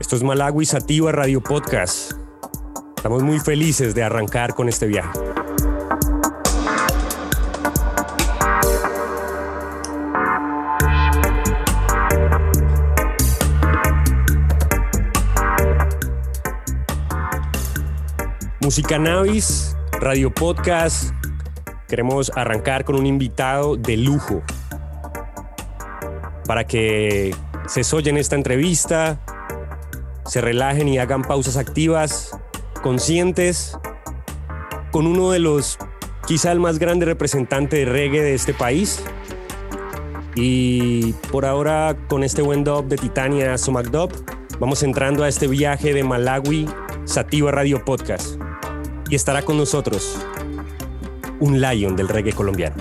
Esto es Malawi Sativa Radio Podcast. Estamos muy felices de arrancar con este viaje. Música Navis Radio Podcast. Queremos arrancar con un invitado de lujo para que se soyen esta entrevista, se relajen y hagan pausas activas, conscientes, con uno de los, quizá el más grande representante de reggae de este país. Y por ahora, con este buen dub de Titania Sumac vamos entrando a este viaje de Malawi, Sativa Radio Podcast y estará con nosotros un lion del reggae colombiano.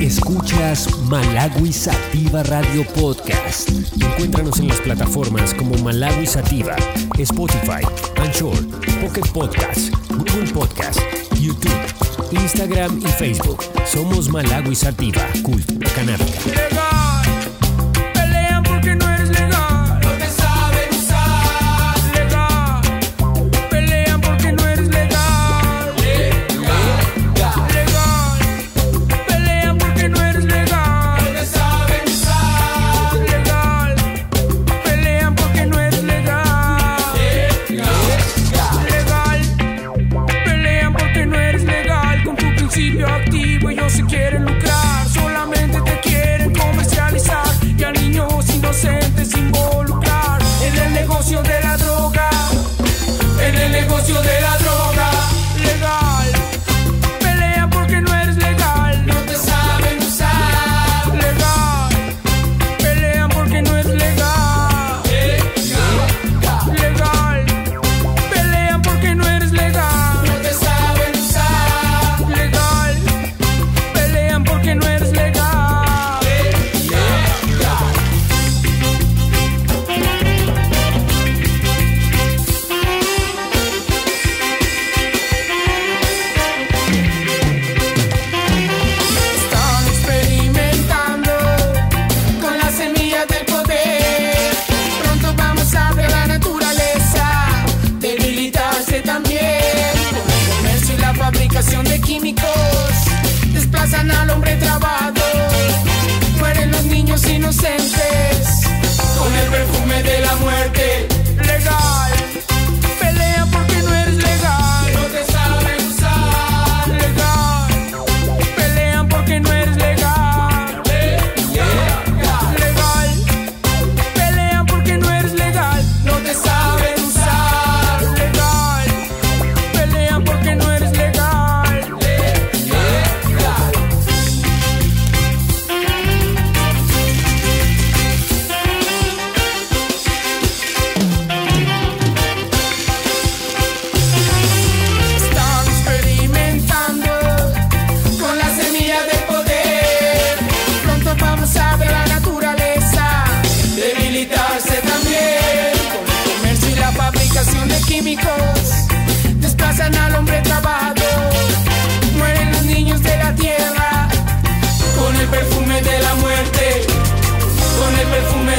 Escuchas Malawi Sativa Radio Podcast. Encuéntranos en las plataformas como Malawi Sativa, Spotify, Anchor Pocket Podcast, Google Podcast, YouTube, Instagram y Facebook. Somos Malawi Sativa, Cultura Canábica.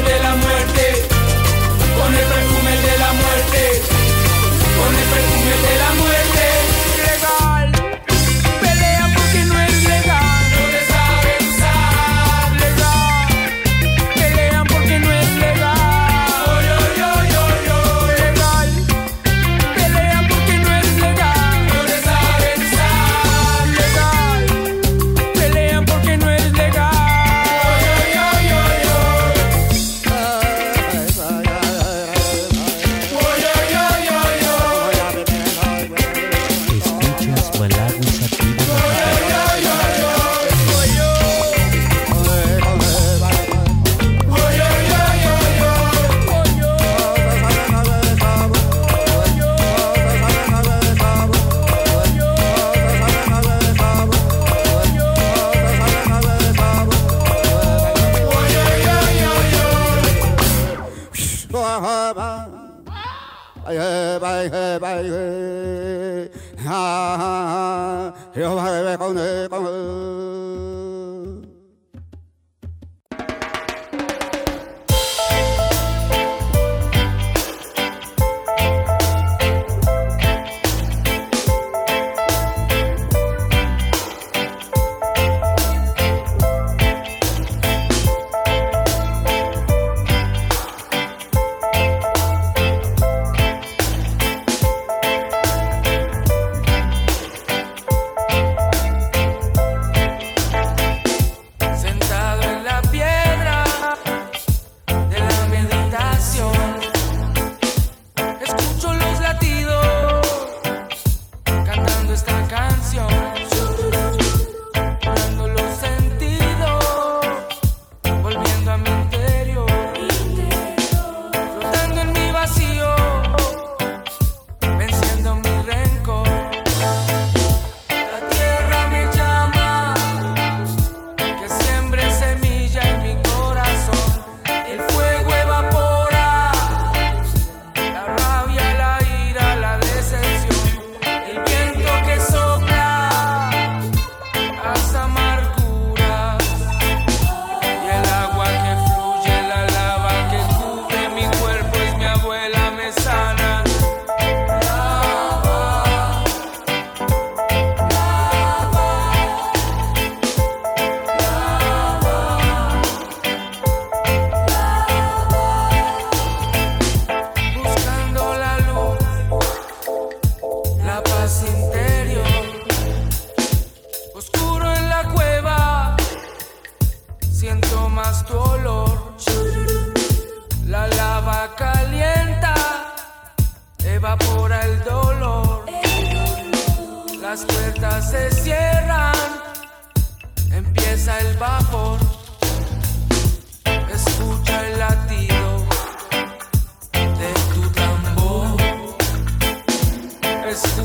desde la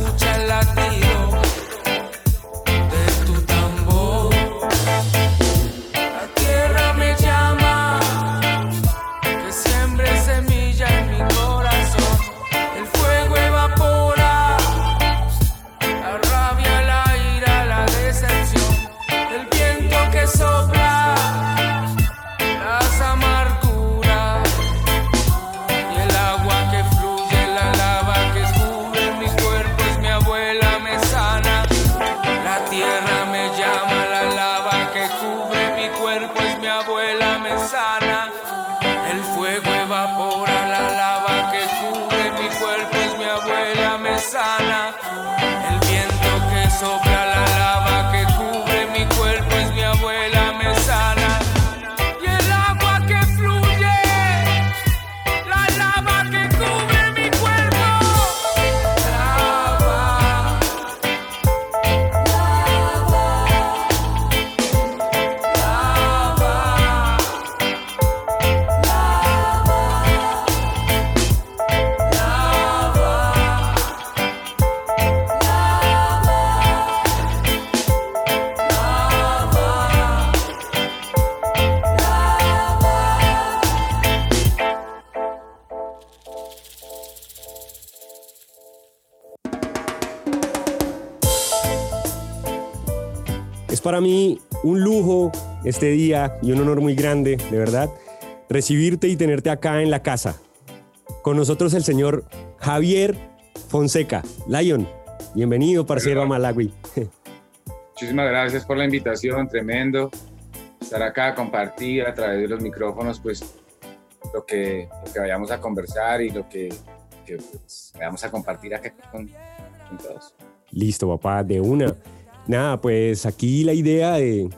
Escucha el latido este día y un honor muy grande, de verdad, recibirte y tenerte acá en la casa. Con nosotros el señor Javier Fonseca. Lion, bienvenido, parcero a Malawi. Muchísimas gracias por la invitación, tremendo. Estar acá, compartir a través de los micrófonos, pues lo que, lo que vayamos a conversar y lo que, que, pues, vayamos a compartir acá con, con todos. Listo, papá, de una. Nada, pues aquí la idea de,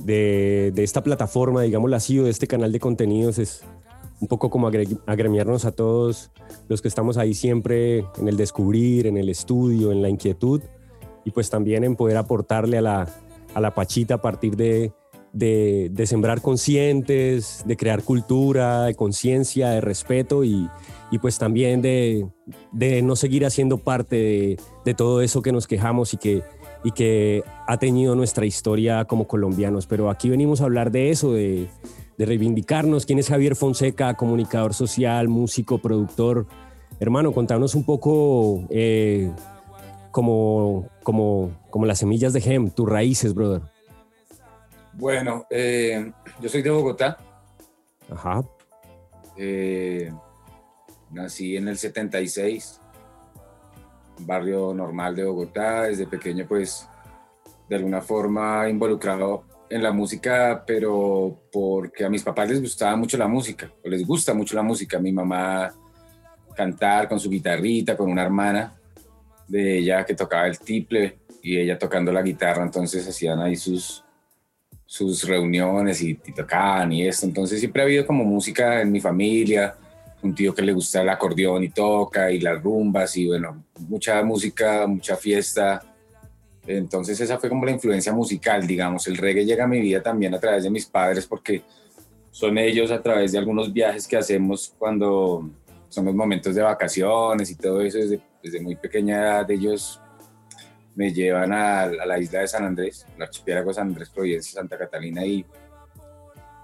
de, de esta plataforma, digámoslo así, o de este canal de contenidos es un poco como agre- agremiarnos a todos los que estamos ahí siempre en el descubrir, en el estudio, en la inquietud y pues también en poder aportarle a la, a la Pachita a partir de, de, sembrar conscientes, de crear cultura, de conciencia, de respeto y, y pues también de, de no seguir haciendo parte de todo eso que nos quejamos y que, y que ha tenido nuestra historia como colombianos. Pero aquí venimos a hablar de eso, de, de reivindicarnos. ¿Quién es Javier Fonseca? Comunicador social, músico, productor, Hermano, contanos un poco eh, como, como, como las semillas de Gem, tus raíces, brother. Bueno, eh, yo soy de Bogotá. Ajá. Eh, nací en el 76, barrio normal de Bogotá. Desde pequeño, pues, de alguna forma involucrado en la música, pero porque a mis papás les gustaba mucho la música, o les gusta mucho la música. Mi mamá cantar con su guitarrita, con una hermana de ella que tocaba el tiple y ella tocando la guitarra, entonces hacían ahí sus, sus reuniones y, tocaban y esto. Entonces siempre ha habido como música en mi familia, un tío que le gusta el acordeón y toca y las rumbas y bueno, mucha música, mucha fiesta. Entonces esa fue como la influencia musical, digamos. El reggae llega a mi vida también a través de mis padres porque son ellos a través de algunos viajes que hacemos cuando son los momentos de vacaciones y todo eso. Desde, muy pequeña edad ellos me llevan a, la isla de San Andrés, el archipiélago San Andrés, Providencia, Santa Catalina y,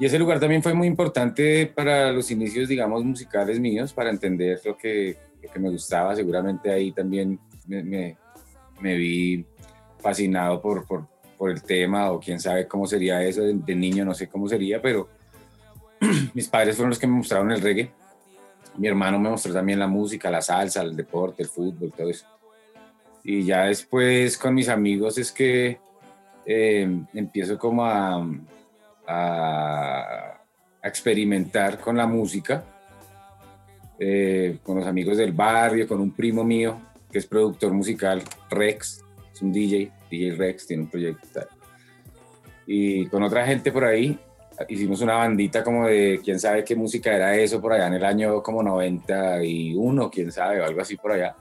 y ese lugar también fue muy importante para los inicios, digamos, musicales míos, para entender lo que, lo que me gustaba. Seguramente ahí también me, me, me vi fascinado por, por, por, el tema o quién sabe cómo sería eso de, de niño, no sé cómo sería, pero mis padres fueron los que me mostraron el reggae. Mi hermano me mostró también la música, la salsa, el deporte, el fútbol, todo eso. Y ya después con mis amigos es que eh, empiezo como a, a, experimentar con la música, eh, con los amigos del barrio, con un primo mío que es productor musical, Rex, es un DJ, DJ Rex, tiene un proyecto tal. Y con otra gente por ahí hicimos una bandita como de quién sabe qué música era eso por allá en el año como 91, quién sabe, o algo así por allá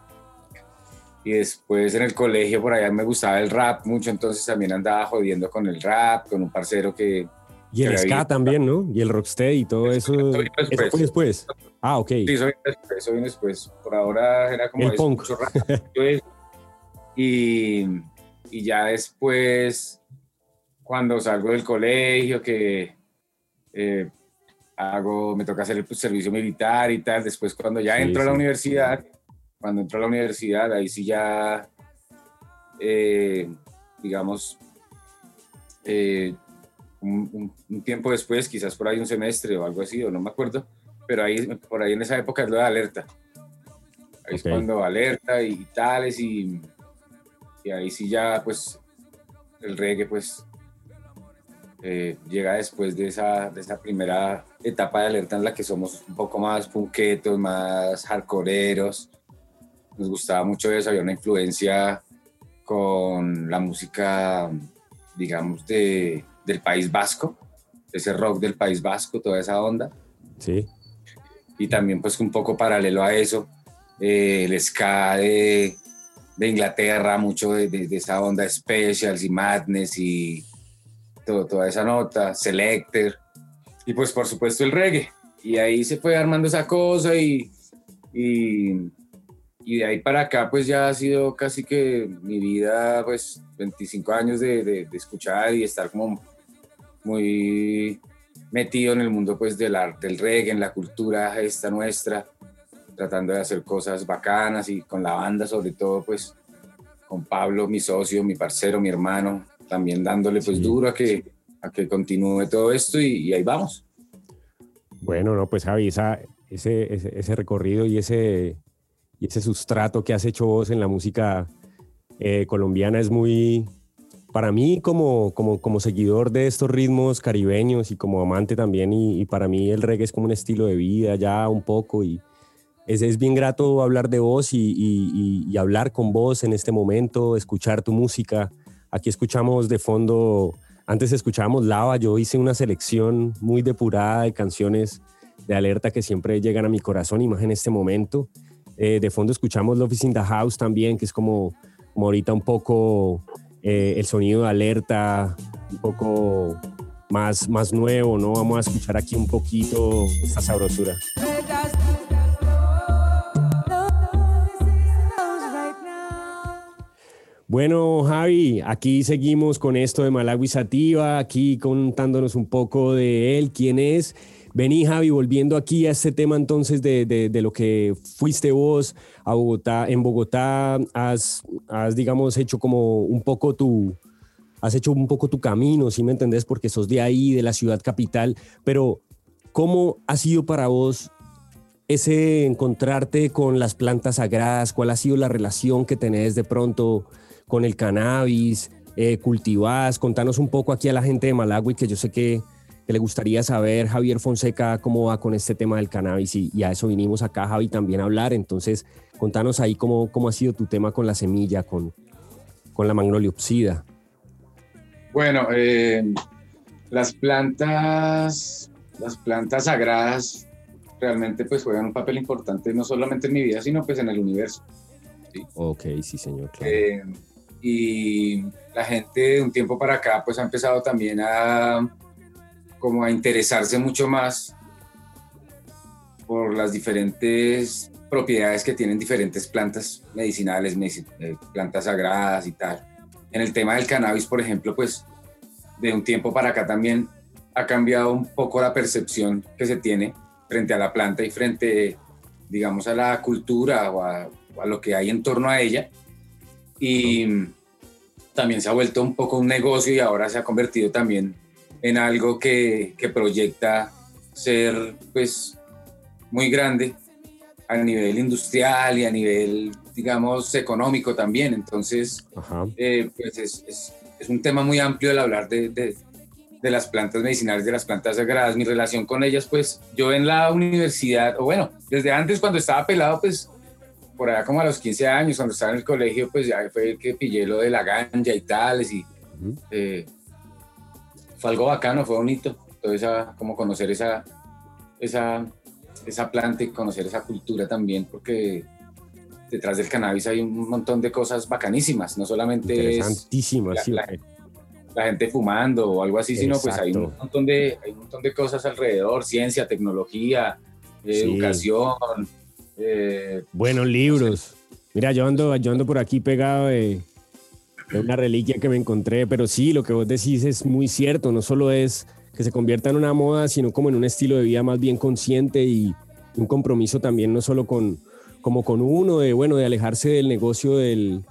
y después en el colegio por allá me gustaba el rap mucho, entonces también andaba jodiendo con el rap, con un parcero que... Y el ska también, ¿no? Y el rocksteady y todo eso. Después. ¿Eso fue después? Ah, ok. Sí, eso vino después, eso después. Por ahora era como... El punk. y, y ya después, cuando salgo del colegio, que eh, hago, me toca hacer el servicio militar y tal, después cuando ya entro a la universidad cuando entró a la universidad, ahí sí ya, eh, digamos, eh, un, tiempo después, quizás por ahí un semestre o algo así, o no me acuerdo, pero ahí, por ahí en esa época es lo de alerta. Ahí es cuando alerta y, tales, y, y, ahí sí ya, pues, el reggae, pues, eh, llega después de esa, de esa primera etapa de alerta en la que somos un poco más punquetos, más hardcoreeros, nos gustaba mucho eso, había una influencia con la música, digamos, de, del País Vasco, ese rock del País Vasco, toda esa onda. Sí. Y también pues un poco paralelo a eso, eh, el ska de, de, Inglaterra, mucho de, de, esa onda Specials y Madness y todo, toda esa nota, Selector. Y pues por supuesto el reggae. Y ahí se fue armando esa cosa y, y y de ahí para acá pues ya ha sido casi que mi vida pues 25 años de, de, escuchar y estar como muy metido en el mundo pues del arte, del reggae, en la cultura esta nuestra, tratando de hacer cosas bacanas y con la banda sobre todo pues con Pablo, mi socio, mi parcero, mi hermano, también dándole pues duro a que, a que continúe todo esto y, ahí vamos. Bueno, no, pues Javi, esa, ese, ese, ese recorrido y ese, y ese sustrato que has hecho vos en la música eh, colombiana es muy, para mí como, como, como seguidor de estos ritmos caribeños y como amante también, y, para mí el reggae es como un estilo de vida ya un poco y es, es bien grato hablar de vos y, y, y, hablar con vos en este momento, escuchar tu música. Aquí escuchamos de fondo, antes escuchábamos Lava, yo hice una selección muy depurada de canciones de alerta que siempre llegan a mi corazón y más en este momento. Eh, de fondo escuchamos Love is in the House también, que es como, como ahorita un poco eh, el sonido de alerta, un poco más, más nuevo, ¿no? Vamos a escuchar aquí un poquito esta sabrosura. Bueno, Javi, aquí seguimos con esto de Malawi Sativa, aquí contándonos un poco de él, quién es. Vení, Javi, volviendo aquí a este tema entonces de, de, lo que fuiste vos a Bogotá. En Bogotá has, has, digamos, hecho como un poco tu, has hecho un poco tu camino, si me entendés, porque sos de ahí, de la ciudad capital, pero ¿cómo ha sido para vos ese encontrarte con las plantas sagradas? ¿Cuál ha sido la relación que tenés de pronto con el cannabis? Eh, cultivás? Contanos un poco aquí a la gente de Malawi, que yo sé que que le gustaría saber, Javier Fonseca, cómo va con este tema del cannabis y, a eso vinimos acá, Javi, también a hablar. Entonces, contanos ahí cómo, cómo ha sido tu tema con la semilla, con, con la magnoliopsida. Bueno, eh, las plantas, las plantas sagradas realmente pues juegan un papel importante no solamente en mi vida, sino pues en el universo. Ok, sí señor. Eh, y la gente de un tiempo para acá pues ha empezado también a como a interesarse mucho más por las diferentes propiedades que tienen diferentes plantas medicinales, eh, plantas sagradas y tal. En el tema del cannabis, por ejemplo, pues de un tiempo para acá también ha cambiado un poco la percepción que se tiene frente a la planta y frente, digamos, a la cultura o a, a lo que hay en torno a ella. Y también se ha vuelto un poco un negocio y ahora se ha convertido también en algo que, que proyecta ser pues muy grande a nivel industrial y a nivel, digamos, económico también. Entonces, eh, pues es, es, es, un tema muy amplio el hablar de, de, de, las plantas medicinales, de las plantas sagradas. Mi relación con ellas, pues yo en la universidad, o bueno, desde antes cuando estaba pelado, pues por allá como a los 15 años, cuando estaba en el colegio, pues ya fue el que pillé lo de la ganja y tales, y fue algo bacano, fue bonito, todo esa, como conocer esa, esa, esa planta y conocer esa cultura también, porque detrás del cannabis hay un montón de cosas bacanísimas, no solamente es la, la, gente fumando o algo así, sino pues hay un, montón de, hay un montón de cosas alrededor, ciencia, tecnología, educación. Eh, Buenos libros. Mira, yo ando, yo ando por aquí pegado de, una reliquia que me encontré, pero sí, lo que vos decís es muy cierto, no solo es que se convierta en una moda, sino como en un estilo de vida más bien consciente y un compromiso también no solo con, como con uno, de, bueno, de alejarse del negocio del,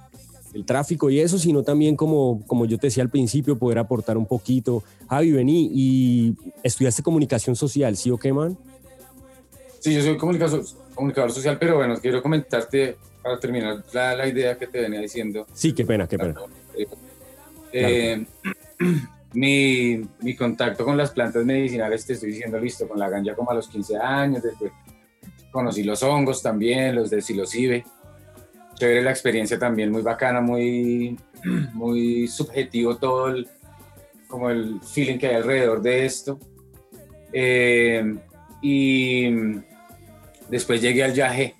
tráfico y eso, sino también como, como yo te decía al principio, poder aportar un poquito. Javi, vení y estudiaste comunicación social, ¿sí o qué, man? Sí, yo soy comunicador, comunicador social, pero bueno, quiero comentarte para terminar la, idea que te venía diciendo. Sí, qué pena, qué pena. Eh, mi, mi, contacto con las plantas medicinales, te estoy diciendo, listo, con la ganja como a los 15 años, después conocí los hongos también, los de psilocibe. Chévere la experiencia también, muy bacana, muy, muy subjetivo todo el, como el feeling que hay alrededor de esto. Eh, y después llegué al yaje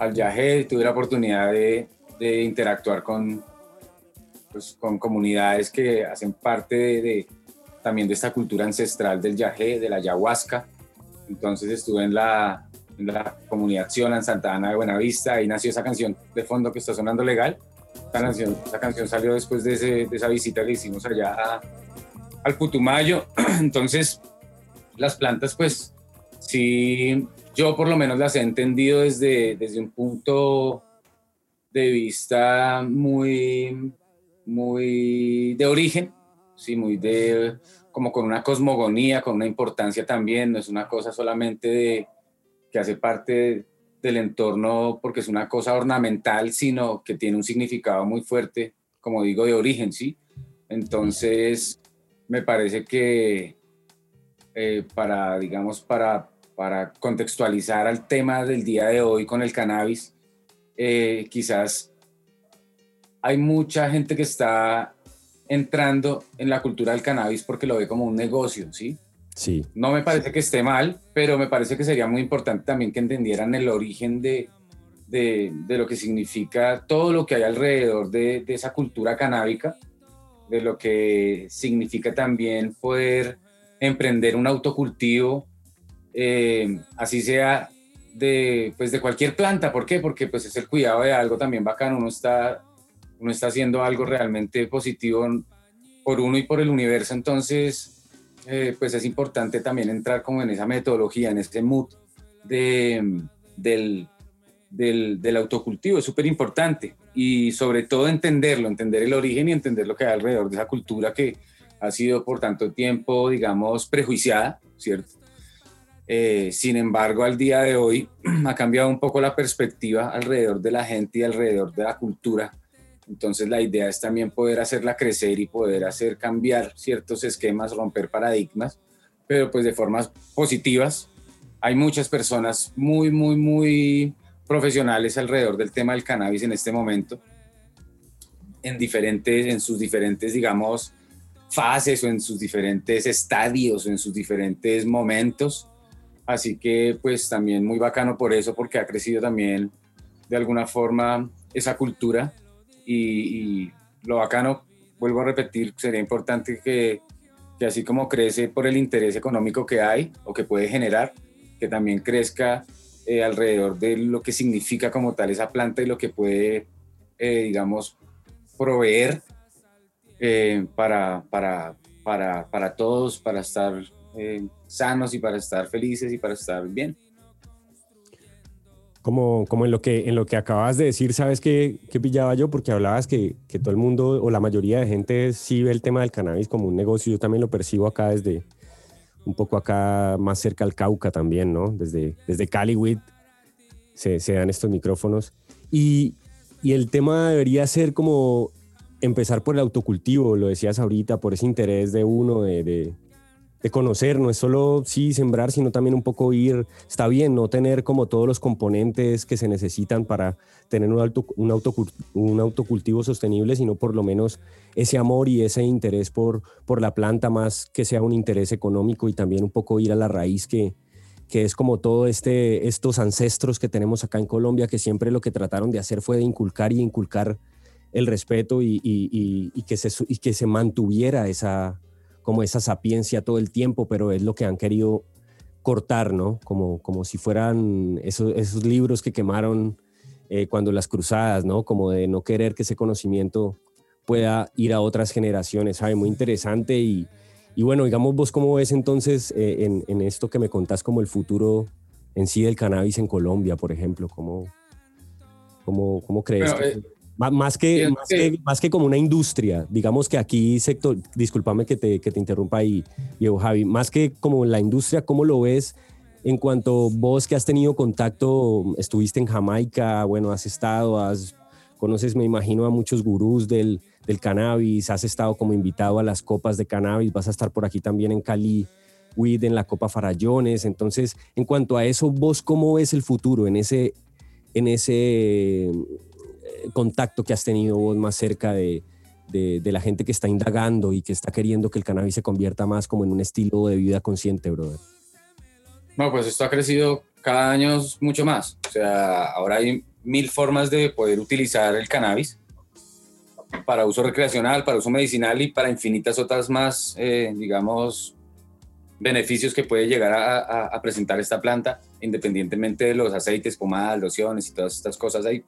al viaje tuve la oportunidad de, interactuar con, pues, con comunidades que hacen parte también de esta cultura ancestral del yajé, de la ayahuasca. Entonces estuve en la, en comunidad Xiona, en Santa Ana de Buenavista, ahí nació esa canción de fondo que está sonando legal. Esa canción, esa canción salió después de, ese, de esa visita que hicimos allá al Putumayo. Entonces, las plantas, pues, sí, yo por lo menos las he entendido desde, desde un punto de vista muy, muy de origen, sí, muy de, como con una cosmogonía, con una importancia también, no es una cosa solamente que hace parte del entorno porque es una cosa ornamental, sino que tiene un significado muy fuerte, como digo, de origen, ¿sí? Entonces, me parece que eh, para, digamos, para para contextualizar al tema del día de hoy con el cannabis, eh, quizás hay mucha gente que está entrando en la cultura del cannabis porque lo ve como un negocio, ¿sí? Sí. No me parece que esté mal, pero me parece que sería muy importante también que entendieran el origen de, de, de lo que significa todo lo que hay alrededor de, de esa cultura canábica, de lo que significa también poder emprender un autocultivo eh, así sea de, pues de cualquier planta. ¿Por qué? Porque pues es el cuidado de algo también bacano. Uno está, uno está haciendo algo realmente positivo por uno y por el universo. Entonces, eh, pues es importante también entrar como en esa metodología, en ese mood de, del, del, del autocultivo, es súper importante y sobre todo entenderlo, entender el origen y entender lo que hay alrededor de esa cultura que ha sido por tanto tiempo, digamos, prejuiciada, ¿cierto? Eh, sin embargo, al día de hoy ha cambiado un poco la perspectiva alrededor de la gente y alrededor de la cultura. Entonces la idea es también poder hacerla crecer y poder hacer cambiar ciertos esquemas, romper paradigmas, pero pues de formas positivas. Hay muchas personas muy, muy, muy profesionales alrededor del tema del cannabis en este momento, en, diferentes, en sus diferentes, digamos, fases o en sus diferentes estadios o en sus diferentes momentos Así que pues también muy bacano por eso, porque ha crecido también de alguna forma esa cultura. Y, lo bacano, vuelvo a repetir, sería importante que, que, así como crece por el interés económico que hay o que puede generar, que también crezca eh, alrededor de lo que significa como tal esa planta y lo que puede, eh, digamos, proveer eh, para, para, para, para todos, para estar sanos y para estar felices y para estar bien. Como, como en, lo que, en lo que acabas de decir, ¿sabes qué, qué pillaba yo? Porque hablabas que, que, todo el mundo o la mayoría de gente sí ve el tema del cannabis como un negocio. Yo también lo percibo acá desde un poco acá más cerca al Cauca también, ¿no? Desde, desde Caliwit se, se dan estos micrófonos. Y, y el tema debería ser como empezar por el autocultivo, lo decías ahorita, por ese interés de uno de, de conocer, no es solo sí sembrar, sino también un poco ir, está bien, no tener como todos los componentes que se necesitan para tener un, un, autocultivo sostenible, sino por lo menos ese amor y ese interés por, por la planta, más que sea un interés económico y también un poco ir a la raíz que, que es como todo este, estos ancestros que tenemos acá en Colombia, que siempre lo que trataron de hacer fue de inculcar y inculcar el respeto y, y, que, se, y que se mantuviera esa, como esa sapiencia todo el tiempo, pero es lo que han querido cortar, ¿no? Como, como si fueran esos, esos libros que quemaron eh, cuando las cruzadas, ¿no? Como de no querer que ese conocimiento pueda ir a otras generaciones, ¿sabe? Muy interesante y, y bueno, digamos vos cómo ves entonces eh, en, en, esto que me contás como el futuro en sí del cannabis en Colombia, por ejemplo, ¿cómo, cómo, cómo crees? que... Eh, más que, más que, más que, como una industria, digamos que aquí sector, discúlpame que te, que te interrumpa ahí, Diego Javi, más que como la industria, ¿cómo lo ves en cuanto vos que has tenido contacto, estuviste en Jamaica, bueno, has estado, has, conoces, me imagino, a muchos gurús del, del cannabis, has estado como invitado a las copas de cannabis, vas a estar por aquí también en Cali, WID, en la Copa Farallones, entonces, en cuanto a eso, vos cómo ves el futuro en ese, en ese contacto que has tenido vos más cerca de, de, la gente que está indagando y que está queriendo que el cannabis se convierta más como en un estilo de vida consciente, brother? No, pues esto ha crecido cada año mucho más. O sea, ahora hay mil formas de poder utilizar el cannabis para uso recreacional, para uso medicinal y para infinitas otras más, eh, digamos, beneficios que puede llegar a, presentar esta planta, independientemente de los aceites, pomadas, lociones y todas estas cosas. Hay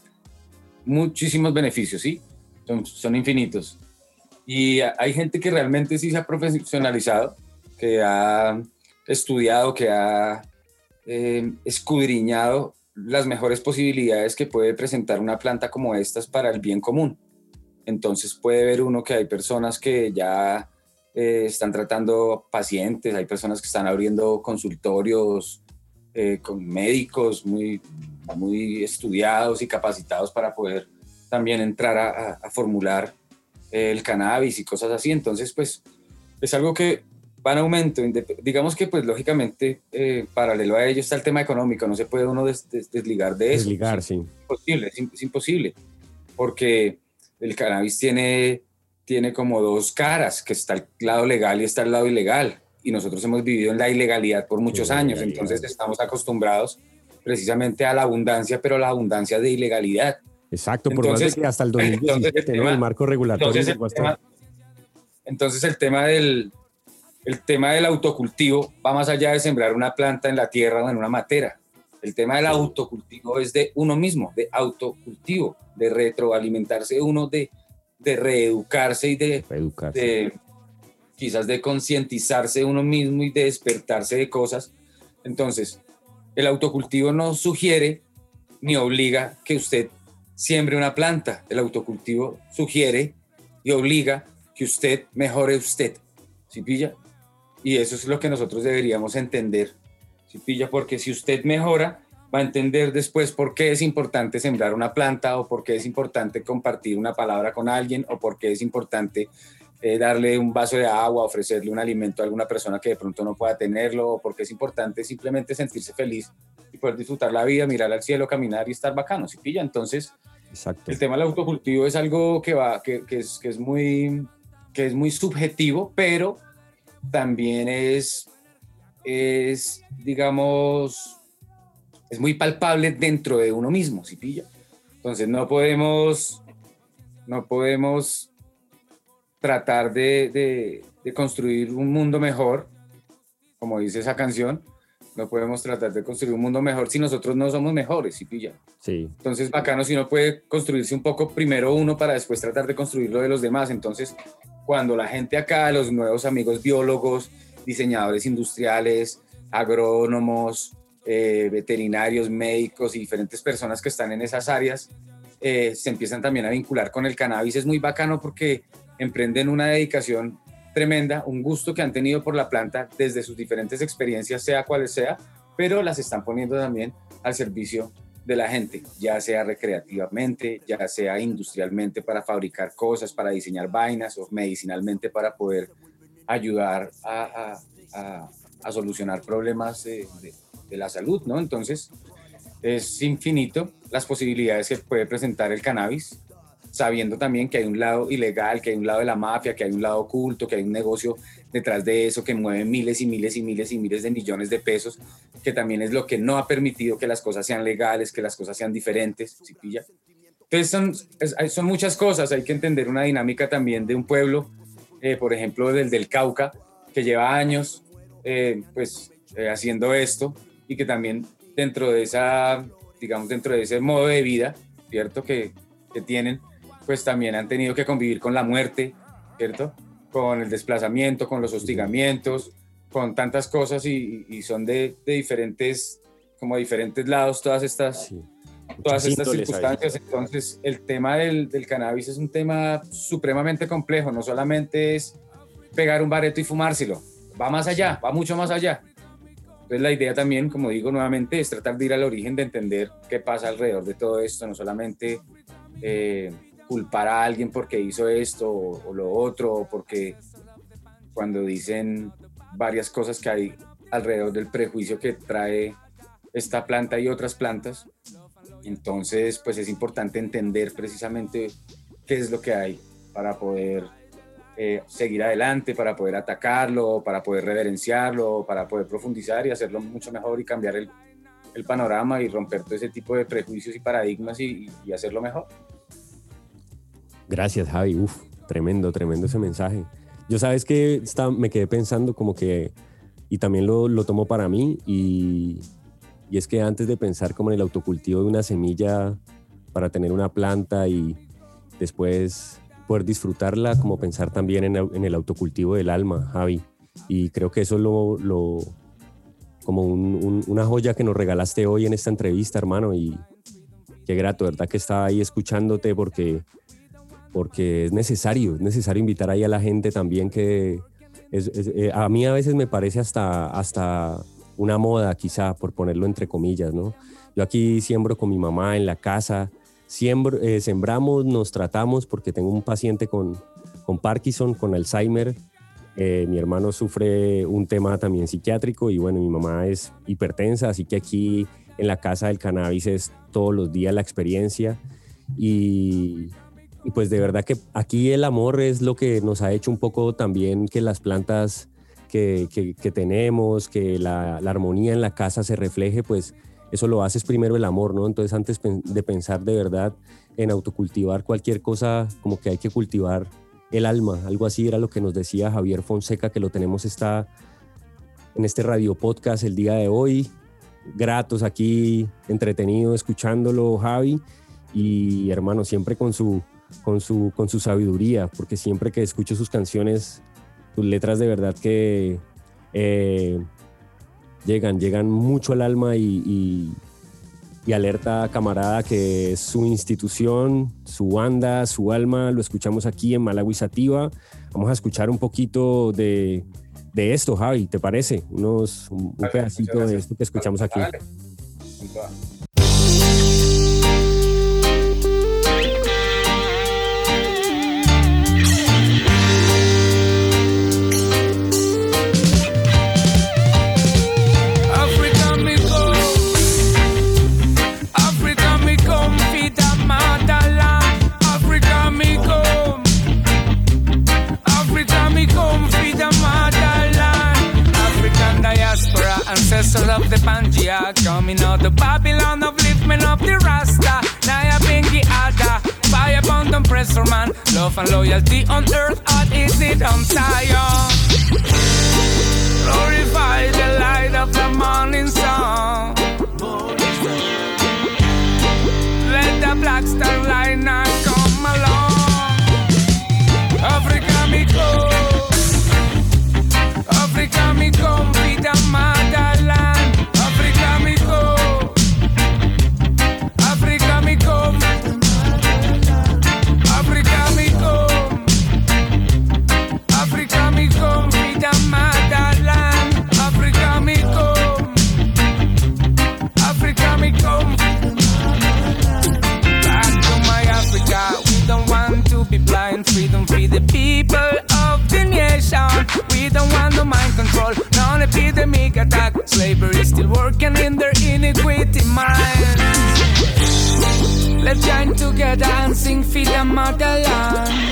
muchísimos beneficios, ¿sí? Son, infinitos. Y hay gente que realmente sí se ha profesionalizado, que ha estudiado, que ha eh, escudriñado las mejores posibilidades que puede presentar una planta como estas para el bien común. Entonces puede ver uno que hay personas que ya eh, están tratando pacientes, hay personas que están abriendo consultorios eh, con médicos muy, muy estudiados y capacitados para poder también entrar a, a, formular el cannabis y cosas así. Entonces, pues es algo que va en aumento. Digamos que, pues lógicamente, eh, paralelo a ello está el tema económico. No se puede uno des, des, desligar de eso. Desligar, es, sí. Imposible, es, es, imposible. Porque el cannabis tiene, tiene como dos caras, que está el lado legal y está el lado ilegal. Y nosotros hemos vivido en la ilegalidad por muchos años. Entonces estamos acostumbrados precisamente a la abundancia, pero la abundancia de ilegalidad. Exacto, por entonces, que hasta el 2017, el, tema, ¿no? el marco regulatorio. Entonces el, tema, entonces el tema del el tema del autocultivo va más allá de sembrar una planta en la tierra o en una matera. El tema del autocultivo es de uno mismo, de autocultivo, de retroalimentarse uno, de, de reeducarse y de, reeducarse. de, quizás de concientizarse uno mismo y de despertarse de cosas. Entonces, el autocultivo no sugiere ni obliga que usted siembre una planta. El autocultivo sugiere y obliga que usted mejore usted. ¿Sí pilla? Y eso es lo que nosotros deberíamos entender. ¿Sí pilla? Porque si usted mejora, va a entender después por qué es importante sembrar una planta o por qué es importante compartir una palabra con alguien o por qué es importante eh, darle un vaso de agua, ofrecerle un alimento a alguna persona que de pronto no pueda tenerlo porque es importante simplemente sentirse feliz y poder disfrutar la vida, mirar al cielo, caminar y estar bacano, ¿sí pilla? Entonces, Exacto. el tema del autocultivo es algo que, va, que, que es, que, es muy, que es muy subjetivo, pero también es, es digamos, es muy palpable dentro de uno mismo, ¿sí pilla? Entonces no podemos, no podemos tratar de, de, de, construir un mundo mejor, como dice esa canción, no podemos tratar de construir un mundo mejor si nosotros no somos mejores, ¿sí pilla? Sí. Entonces bacano si uno puede construirse un poco primero uno para después tratar de construir lo de los demás. Entonces, cuando la gente acá, los nuevos amigos biólogos, diseñadores industriales, agrónomos, eh, veterinarios, médicos y diferentes personas que están en esas áreas eh, se empiezan también a vincular con el cannabis. Es muy bacano porque emprenden una dedicación tremenda, un gusto que han tenido por la planta desde sus diferentes experiencias, sea cuales sea, pero las están poniendo también al servicio de la gente, ya sea recreativamente, ya sea industrialmente para fabricar cosas, para diseñar vainas o medicinalmente para poder ayudar a, solucionar problemas de, de la salud, ¿no? Entonces, es infinito las posibilidades que puede presentar el cannabis, sabiendo también que hay un lado ilegal, que hay un lado de la mafia, que hay un lado oculto, que hay un negocio detrás de eso que mueve miles y miles y miles y miles de millones de pesos, que también es lo que no ha permitido que las cosas sean legales, que las cosas sean diferentes, ¿sí pilla? Entonces son, son muchas cosas, hay que entender una dinámica también de un pueblo, eh, por ejemplo, del del Cauca, que lleva años eh, pues eh, haciendo esto, y que también dentro de esa, digamos, dentro de ese modo de vida, ¿cierto? Que, que tienen, pues también han tenido que convivir con la muerte, ¿cierto? Con el desplazamiento, con los hostigamientos, con tantas cosas y, y son de, de, diferentes, como diferentes lados todas estas, sí. todas estas circunstancias. Entonces, el tema del, del cannabis es un tema supremamente complejo, no solamente es pegar un bareto y fumárselo, va más allá, va mucho más allá. Entonces la idea también, como digo nuevamente, es tratar de ir al origen de entender qué pasa alrededor de todo esto, no solamente eh, culpar a alguien porque hizo esto o, o, lo otro, o porque cuando dicen varias cosas que hay alrededor del prejuicio que trae esta planta y otras plantas, entonces pues es importante entender precisamente qué es lo que hay para poder eh, seguir adelante, para poder atacarlo, para poder reverenciarlo, para poder profundizar y hacerlo mucho mejor y cambiar el, el panorama y romper todo ese tipo de prejuicios y paradigmas y, y hacerlo mejor. Gracias, Javi. Uf, tremendo, tremendo ese mensaje. Yo sabes que está, me quedé pensando como que, y también lo, lo tomo para mí, y, y es que antes de pensar como en el autocultivo de una semilla para tener una planta y después poder disfrutarla, como pensar también en, en, el autocultivo del alma, Javi. Y creo que eso es lo, lo como un, un, una joya que nos regalaste hoy en esta entrevista, hermano. Y qué grato, ¿verdad? Que estaba ahí escuchándote porque, porque es necesario, es necesario invitar ahí a la gente también que es, es, eh, a mí a veces me parece hasta, hasta una moda, quizá, por ponerlo entre comillas, ¿no? Yo aquí siembro con mi mamá en la casa Siembro, eh, sembramos, nos tratamos porque tengo un paciente con, con Parkinson, con Alzheimer. Eh, mi hermano sufre un tema también psiquiátrico y bueno, mi mamá es hipertensa, así que aquí en la casa del cannabis es todos los días la experiencia y, y pues de verdad que aquí el amor es lo que nos ha hecho un poco también que las plantas que, que, tenemos, que la, la armonía en la casa se refleje, pues eso lo haces primero el amor, ¿no? Entonces antes de pensar de verdad en autocultivar cualquier cosa, como que hay que cultivar el alma, algo así era lo que nos decía Javier Fonseca, que lo tenemos está en este radio podcast el día de hoy, gratos aquí, entretenido escuchándolo Javi. Y hermano, siempre con su, con su, con su sabiduría, porque siempre que escucho sus canciones tus letras de verdad que eh, llegan, llegan mucho al alma y, y, y alerta camarada que es su institución, su banda, su alma, lo escuchamos aquí en Malawi Sativa. Vamos a escuchar un poquito de, de esto, Javi, ¿te parece? Unos, un, pedacito de esto que escuchamos aquí. Pangea, coming out of Babylon, of upliftment of the Rasta. Naya Bengi Ada, fire upon them pressure man, love and loyalty on earth, art is it on Zion. Glorify the light of the morning sun. Let the black star line now come along. Africa me come, Africa me come, be Freedom for the people of the nation. We don't want no mind control, non epidemic attack. Slavery is still working in their iniquity minds. Let's join together and sing for the motherland.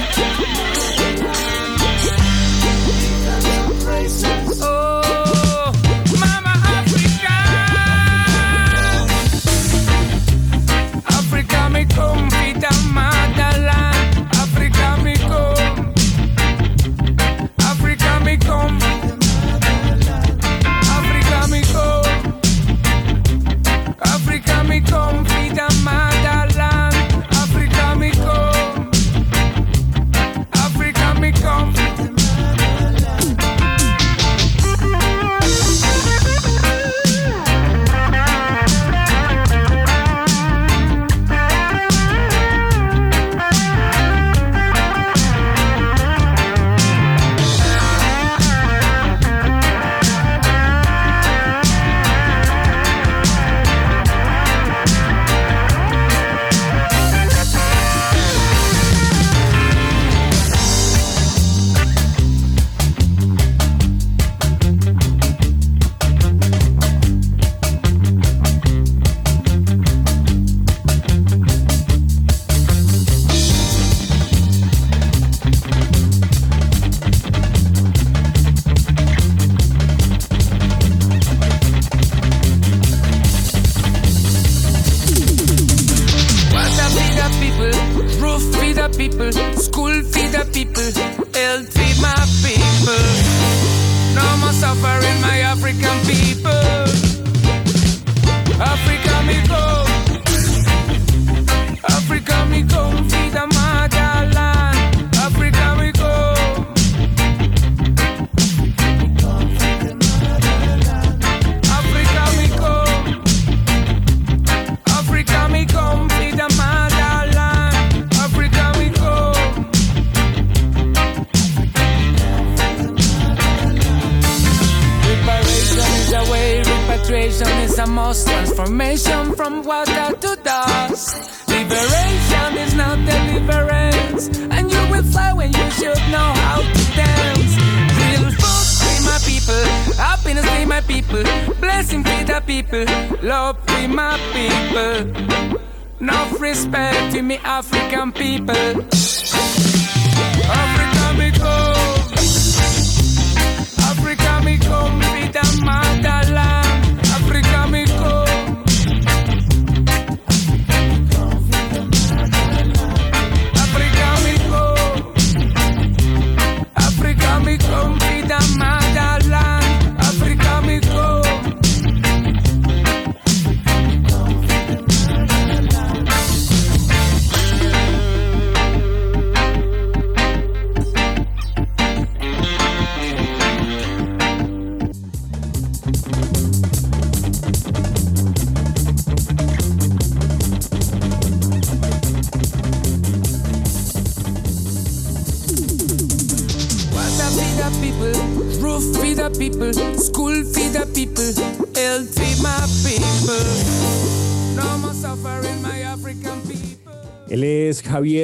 Respect to me African people.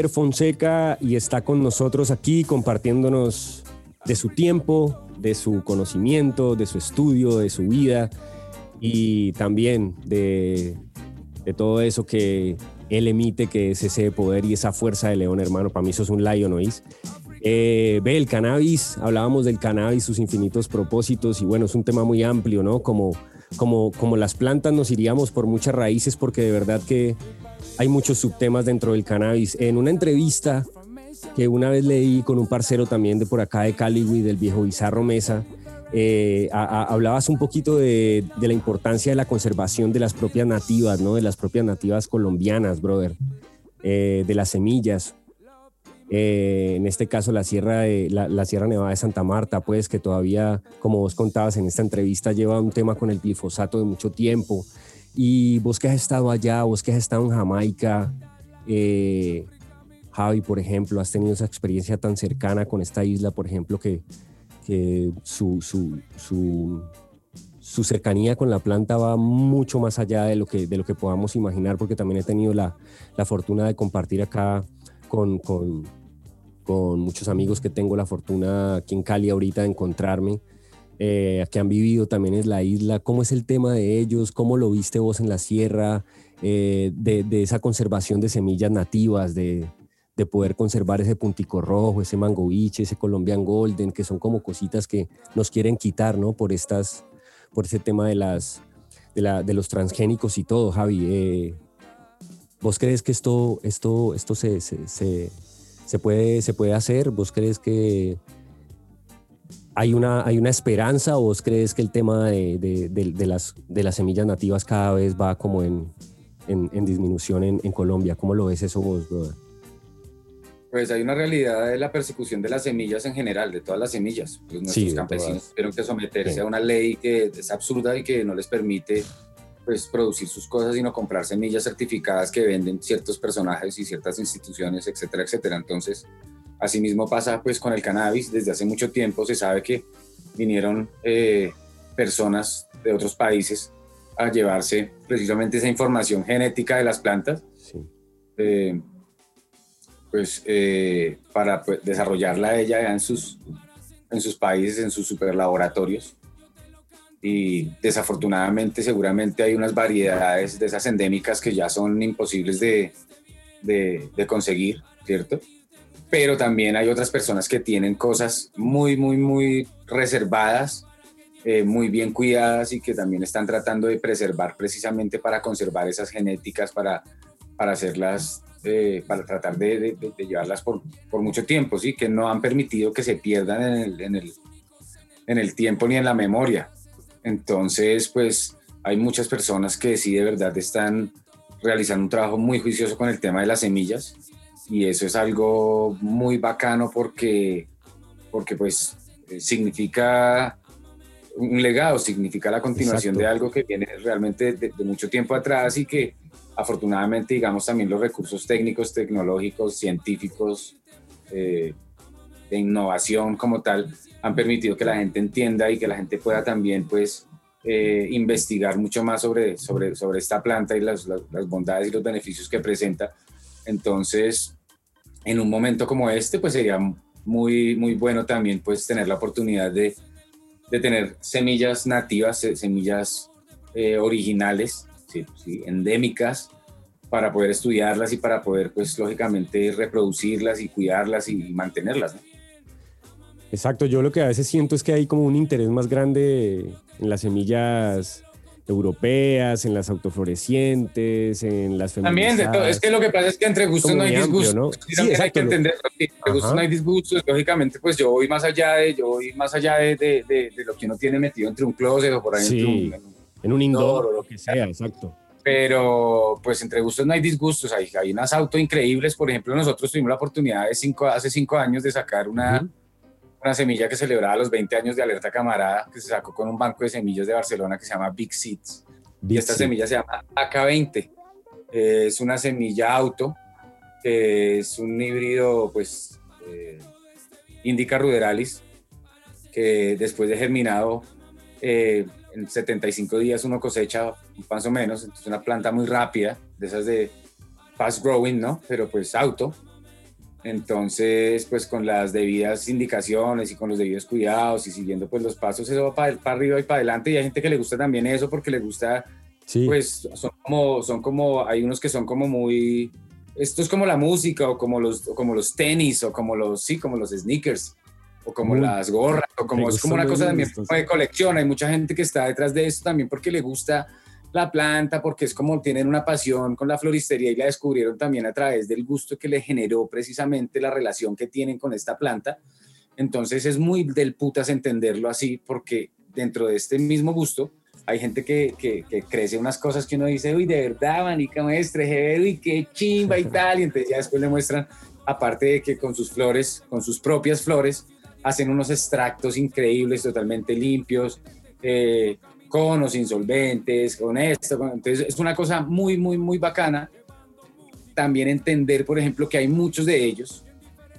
Fonseca y está con nosotros aquí compartiéndonos de su tiempo, de su conocimiento, de su estudio, de su vida y también de, de todo eso que él emite, que es ese poder y esa fuerza de león, hermano. Para mí eso es un lion, ¿oís? Eh, ve, el cannabis, hablábamos del cannabis, sus infinitos propósitos y bueno, es un tema muy amplio, ¿no? Como, como, como las plantas nos iríamos por muchas raíces porque de verdad que hay muchos subtemas dentro del cannabis. En una entrevista que una vez leí con un parcero también de por acá de Cali, del viejo Bizarro Mesa, eh, hablabas un poquito de, de, la importancia de la conservación de las propias nativas, ¿no? De las propias nativas colombianas, brother, eh, de las semillas. Eh, en este caso la Sierra, de, la, la, Sierra Nevada de Santa Marta, pues que todavía, como vos contabas en esta entrevista, lleva un tema con el glifosato de mucho tiempo. Y vos que has estado allá, vos que has estado en Jamaica, eh, Javi, por ejemplo, has tenido esa experiencia tan cercana con esta isla, por ejemplo, que, su, cercanía con la planta va mucho más allá de lo que, de podamos imaginar, porque también he tenido la, fortuna de compartir acá con, con, muchos amigos que tengo la fortuna aquí en Cali ahorita de encontrarme, eh, que han vivido también en la isla. ¿Cómo es el tema de ellos? ¿Cómo lo viste vos en la sierra? Eh, de, esa conservación de semillas nativas, de, de, poder conservar ese puntico rojo, ese mangoviche, ese colombian golden, que son como cositas que nos quieren quitar, ¿no? Por estas, por ese tema de las, de, los transgénicos y todo, Javi. Eh, ¿Vos crees que esto, esto, esto se, se, se, puede, se puede hacer? ¿Vos crees que hay una, hay una esperanza o vos crees que el tema de, de, de, las, de las semillas nativas cada vez va como en, en, en disminución en, en, Colombia? ¿Cómo lo ves eso vos, brother? Pues hay una realidad de la persecución de las semillas en general, de todas las semillas. Pues nuestros Sí, de campesinos todas. tuvieron que someterse Sí. a una ley que es absurda y que no les permite pues, producir sus cosas, sino comprar semillas certificadas que venden ciertos personajes y ciertas instituciones, etcétera, etcétera. Entonces, asimismo pasa pues con el cannabis. Desde hace mucho tiempo se sabe que vinieron eh, personas de otros países a llevarse precisamente esa información genética de las plantas Sí. eh, pues eh, para pues, desarrollarla ella en sus, en sus países, en sus superlaboratorios. Y desafortunadamente seguramente hay unas variedades de esas endémicas que ya son imposibles de, de, de conseguir, ¿cierto? Pero también hay otras personas que tienen cosas muy, muy, muy reservadas, eh, muy bien cuidadas y que también están tratando de preservar precisamente para conservar esas genéticas, para, para hacerlas eh, para tratar de, llevarlas por, por, mucho tiempo, ¿sí? que no han permitido que se pierdan en el, en, el, en el tiempo ni en la memoria. Entonces, pues hay muchas personas que sí de verdad están realizando un trabajo muy juicioso con el tema de las semillas y eso es algo muy bacano porque, porque pues significa un legado, significa la continuación Exacto. de algo que viene realmente de, de mucho tiempo atrás y que afortunadamente, digamos, también los recursos técnicos, tecnológicos, científicos, eh, de innovación como tal, han permitido que la gente entienda y que la gente pueda también, pues, eh, investigar mucho más sobre, sobre, sobre esta planta y las, las, las, bondades y los beneficios que presenta. Entonces, en un momento como este, pues sería muy, muy bueno también, pues, tener la oportunidad de, de tener semillas nativas, semillas eh, originales, endémicas para poder estudiarlas y para poder, pues, lógicamente reproducirlas y cuidarlas y mantenerlas. Exacto, yo lo que a veces siento es que hay como un interés más grande en las semillas europeas, en las autoflorecientes, en las También, de todo. es que lo que pasa es que entre gustos no hay disgustos. ¿no? Sí, exacto, hay que entender, entre gustos no hay disgustos. Lógicamente, pues yo voy más allá de, yo voy más allá de, de, de, de, lo que uno tiene metido entre un closet o por ahí sí. entre un, en un indoor o lo que sea, exacto. Pero pues entre gustos no hay disgustos, hay, hay unas autos increíbles, por ejemplo nosotros tuvimos la oportunidad de cinco, hace cinco años de sacar una, uh -huh. Una semilla que celebraba los 20 años de Alerta Camarada, que se sacó con un banco de semillas de Barcelona que se llama Big Seeds. Big y esta Seed. semilla se llama AK20, es una semilla auto, que es un híbrido pues eh, Indica ruderalis, que después de germinado, eh, en 75 días uno cosecha más o menos, entonces una planta muy rápida, de esas de fast growing, ¿no? Pero pues auto. Entonces, pues con las debidas indicaciones y con los debidos cuidados y siguiendo pues los pasos, eso va para, arriba y para adelante. Y hay gente que le gusta también eso porque le gusta, Sí. pues son como, son como, hay unos que son como muy, esto es como la música o como los, o como los tenis o como los, sí, como los sneakers o como las gorras o como, es como una cosa también de colección. Hay mucha gente que está detrás de esto también porque le gusta la planta, porque es como tienen una pasión con la floristería y la descubrieron también a través del gusto que le generó precisamente la relación que tienen con esta planta. Entonces es muy del putas entenderlo así, porque dentro de este mismo gusto hay gente que, que, que crece unas cosas que uno dice, uy, de verdad, manica maestre, uy, qué chimba y tal, y entonces ya después le muestran, aparte de que con sus flores, con sus propias flores, hacen unos extractos increíbles, totalmente limpios, eh, conos insolventes, con esto, con- entonces es una cosa muy, muy, muy bacana. También entender, por ejemplo, que hay muchos de ellos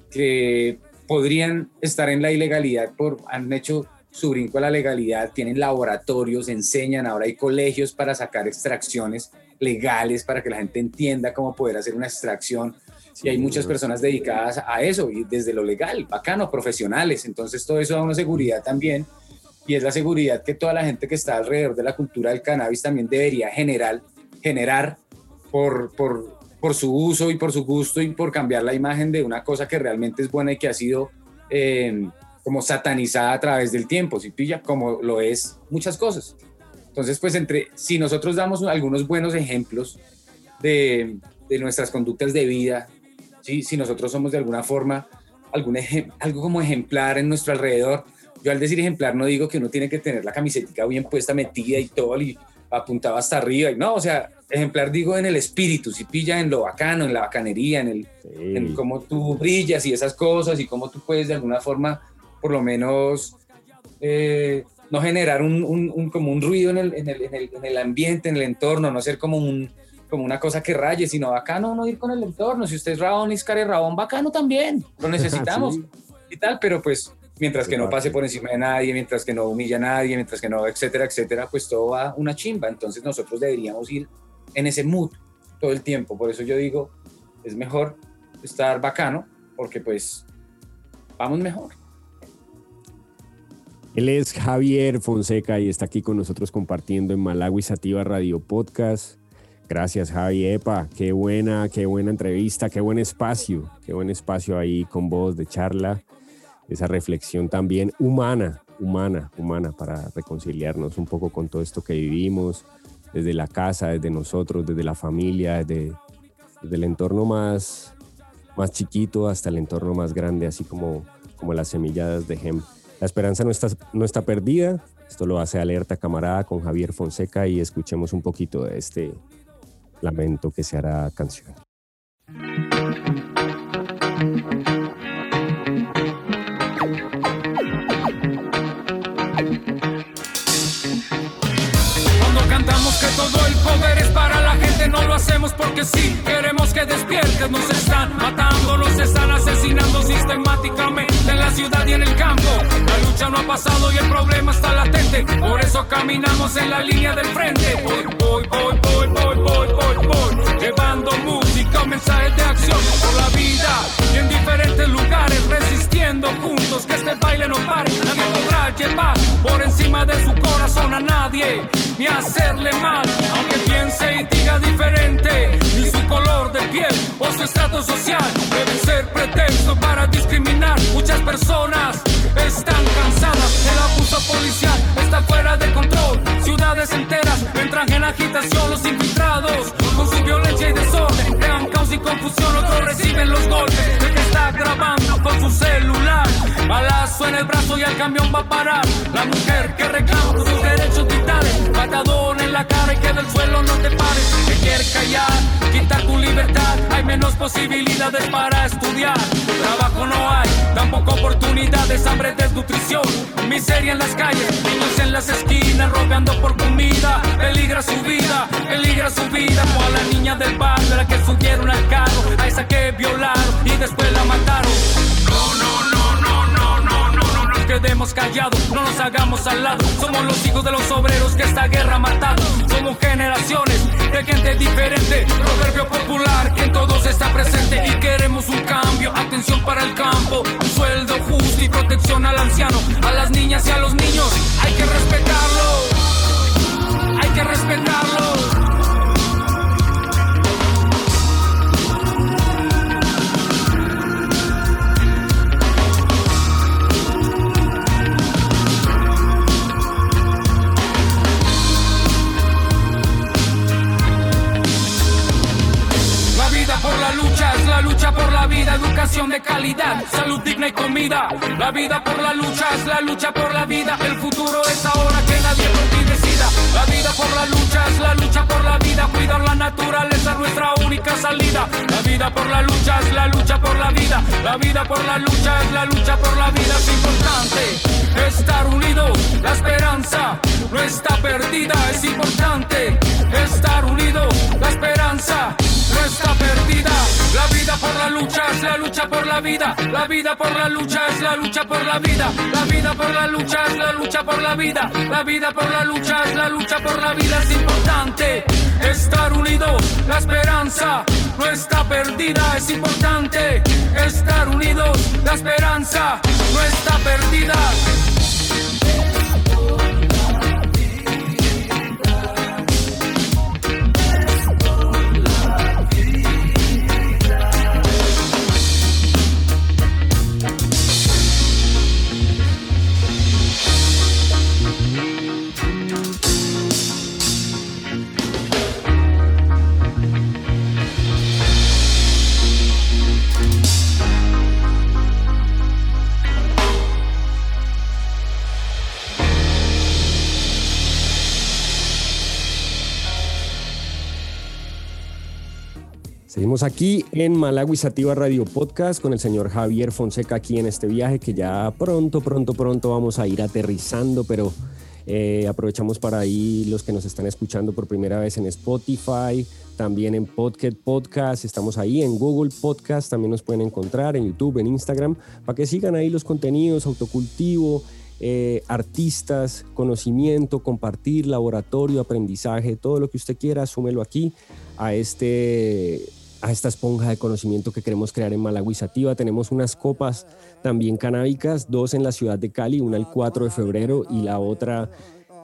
que podrían estar en la ilegalidad, por, han hecho su brinco a la legalidad, tienen laboratorios, enseñan, ahora hay colegios para sacar extracciones legales para que la gente entienda cómo poder hacer una extracción. y hay muchas personas dedicadas a eso, y desde lo legal, bacano, profesionales. Entonces todo eso da una seguridad también, y es la seguridad que toda la gente que está alrededor de la cultura del cannabis también debería generar, generar por, por, por su uso y por su gusto y por cambiar la imagen de una cosa que realmente es buena y que ha sido eh, como satanizada a través del tiempo, si pilla, como lo es muchas cosas. Entonces, pues entre, si nosotros damos algunos buenos ejemplos de, de nuestras conductas de vida, ¿sí? si nosotros somos de alguna forma algún algo como ejemplar en nuestro alrededor, yo al decir ejemplar no digo que uno tiene que tener la camiseta bien puesta, metida y todo, y apuntado hasta arriba, y no, o sea, ejemplar digo en el espíritu, si pilla en lo bacano, en la bacanería, en el, en Sí. cómo tú brillas y esas cosas y cómo tú puedes de alguna forma, por lo menos, eh, no generar un, un- un- como un ruido en el, en, el, en, el, en el ambiente, en el entorno, no ser como, un, como una cosa que raye, sino bacano no ir con el entorno. Si usted es Rabón, Iscar es Rabón, bacano también, lo necesitamos Sí. y tal, pero pues mientras que no pase por encima de nadie, mientras que no humilla a nadie, mientras que no, etcétera, etcétera, pues todo va una chimba. Entonces nosotros deberíamos ir en ese mood todo el tiempo. Por eso yo digo, es mejor estar bacano, porque pues vamos mejor. Él es Javier Fonseca y está aquí con nosotros compartiendo en Malawi Sativa Radio Podcast. Gracias, Javi. Epa, qué buena, qué buena entrevista, qué buen espacio, qué buen espacio ahí con vos de charla. Esa reflexión también humana, humana, humana, para reconciliarnos un poco con todo esto que vivimos, desde la casa, desde nosotros, desde la familia, desde, el entorno más, más chiquito hasta el entorno más grande, así como, como las semilladas de Gem. La esperanza no está, no está perdida. Esto lo hace Alerta Camarada con Javier Fonseca y escuchemos un poquito de este lamento que se hará canción. Hacemos porque sí. Queremos que despiertes, nos están matando, nos están asesinando sistemáticamente en la ciudad y en el campo. La lucha no ha pasado y el problema está latente. Por eso caminamos en la línea del frente. Voy, voy, voy, voy, voy, voy, voy, voy. Llevando música, mensajes de acción por la vida y en diferentes lugares, resistiendo juntos que este baile no pare. Nadie podrá llevar por encima de su corazón a nadie, ni hacerle mal, aunque piense y diga diferente, ni su color de piel o su estrato social debe ser pretexto para discriminar. Muchas personas están cansadas, el abuso policial está fuera de control. Ciudades enteras entran en agitación, los infiltrados con su violencia y desorden crean caos y confusión. Otros reciben los golpes de que está grabando con su celular. Balazo en el brazo y el camión va a parar. La mujer que reclama sus derechos vitales, patadón en la cara y que del suelo no te pares. Que quiere callar, quitar tu libertad. Hay menos posibilidades para estudiar. Trabajo no hay, tampoco oportunidades, hambre, desnutrición, miseria en las calles, niños en las esquinas rogando por comida. Peligra su vida, peligra su vida. Como a la niña del barrio, a la que subieron al carro, a esa que violaron y después la mataron. No, no, no, quedemos callados, no nos hagamos al lado. Somos los hijos de los obreros que esta guerra ha matado. Somos generaciones de gente diferente, proverbio popular que en todos está presente y queremos un cambio. Atención para el campo, un sueldo justo y protección al anciano, a las niñas y a los niños. Hay que respetarlo, hay que respetarlo. Educación de calidad, salud digna y comida. La vida por la lucha es la lucha por la vida. El futuro es ahora que nadie por ti decida. La vida por la lucha es la lucha por la vida. Cuidar la naturaleza es nuestra única salida. La vida por la lucha es la lucha por la vida. La vida por la lucha es la lucha por la vida. Es importante estar unidos. La esperanza no está perdida. Es importante estar unidos. La esperanza no está perdida. La vida por la lucha es la lucha por la vida. La vida por la lucha es la lucha por la vida. La vida por la lucha es la lucha por la vida. La vida por la lucha es la lucha por la vida. Es importante estar unidos. La esperanza no está perdida. Es importante estar unidos. La esperanza no está perdida. Seguimos aquí en Malagui Sativa Radio Podcast con el señor Javier Fonseca aquí en este viaje que ya pronto, pronto, pronto vamos a ir aterrizando, pero eh, aprovechamos para ahí los que nos están escuchando por primera vez en Spotify, también en Podcast Podcast, estamos ahí en Google Podcast, también nos pueden encontrar en YouTube, en Instagram, para que sigan ahí los contenidos, autocultivo, eh, artistas, conocimiento, compartir, laboratorio, aprendizaje, todo lo que usted quiera, súmelo aquí a este a esta esponja de conocimiento que queremos crear en Sativa. Tenemos unas copas también canábicas, dos en la ciudad de Cali, una el 4 de febrero y la otra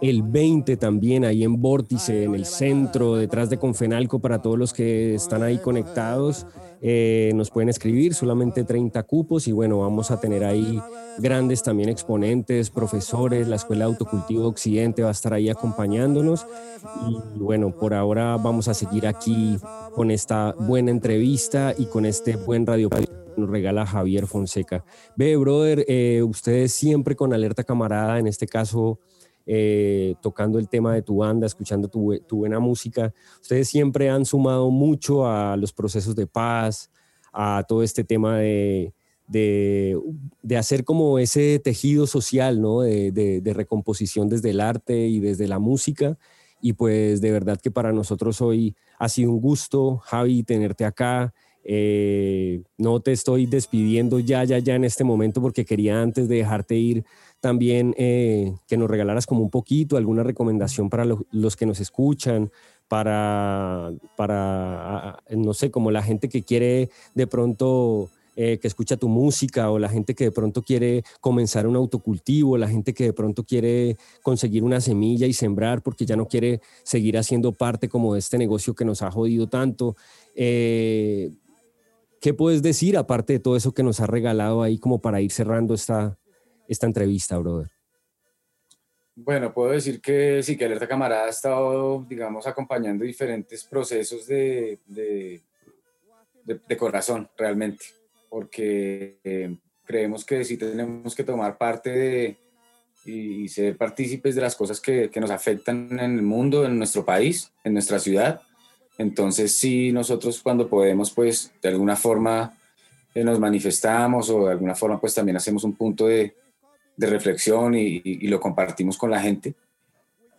el 20 también ahí en Vórtice, en el centro, detrás de Confenalco, para todos los que están ahí conectados. Eh, nos pueden escribir, solamente 30 cupos y bueno, vamos a tener ahí grandes también exponentes, profesores, la Escuela de Autocultivo Occidente va a estar ahí acompañándonos y bueno, por ahora vamos a seguir aquí con esta buena entrevista y con este buen radio nos regala Javier Fonseca. Ve, brother, eh, ustedes siempre con alerta camarada, en este caso eh, tocando el tema de tu banda, escuchando tu, buena música. Ustedes siempre han sumado mucho a los procesos de paz, a todo este tema de, de, hacer como ese tejido social, ¿no? De, recomposición desde el arte y desde la música. Y pues de verdad que para nosotros hoy ha sido un gusto, Javi, tenerte acá. Eh, no te estoy despidiendo ya, ya, ya en este momento porque quería antes de dejarte ir también eh, que nos regalaras como un poquito, alguna recomendación para los que nos escuchan, para, para, no sé, como la gente que quiere de pronto... Eh, que escucha tu música o la gente que de pronto quiere comenzar un autocultivo, la gente que de pronto quiere conseguir una semilla y sembrar porque ya no quiere seguir haciendo parte como de este negocio que nos ha jodido tanto. Eh, ¿Qué puedes decir aparte de todo eso que nos ha regalado ahí como para ir cerrando esta, esta entrevista, brother? Bueno, puedo decir que sí, que Alerta Camarada ha estado, digamos, acompañando diferentes procesos de, de, de, corazón, realmente, porque eh, creemos que sí tenemos que tomar parte de, y, ser partícipes de las cosas que, que, nos afectan en el mundo, en nuestro país, en nuestra ciudad. Entonces, sí, nosotros cuando podemos, pues, de alguna forma eh, nos manifestamos o de alguna forma, pues, también hacemos un punto de, de reflexión y, lo compartimos con la gente,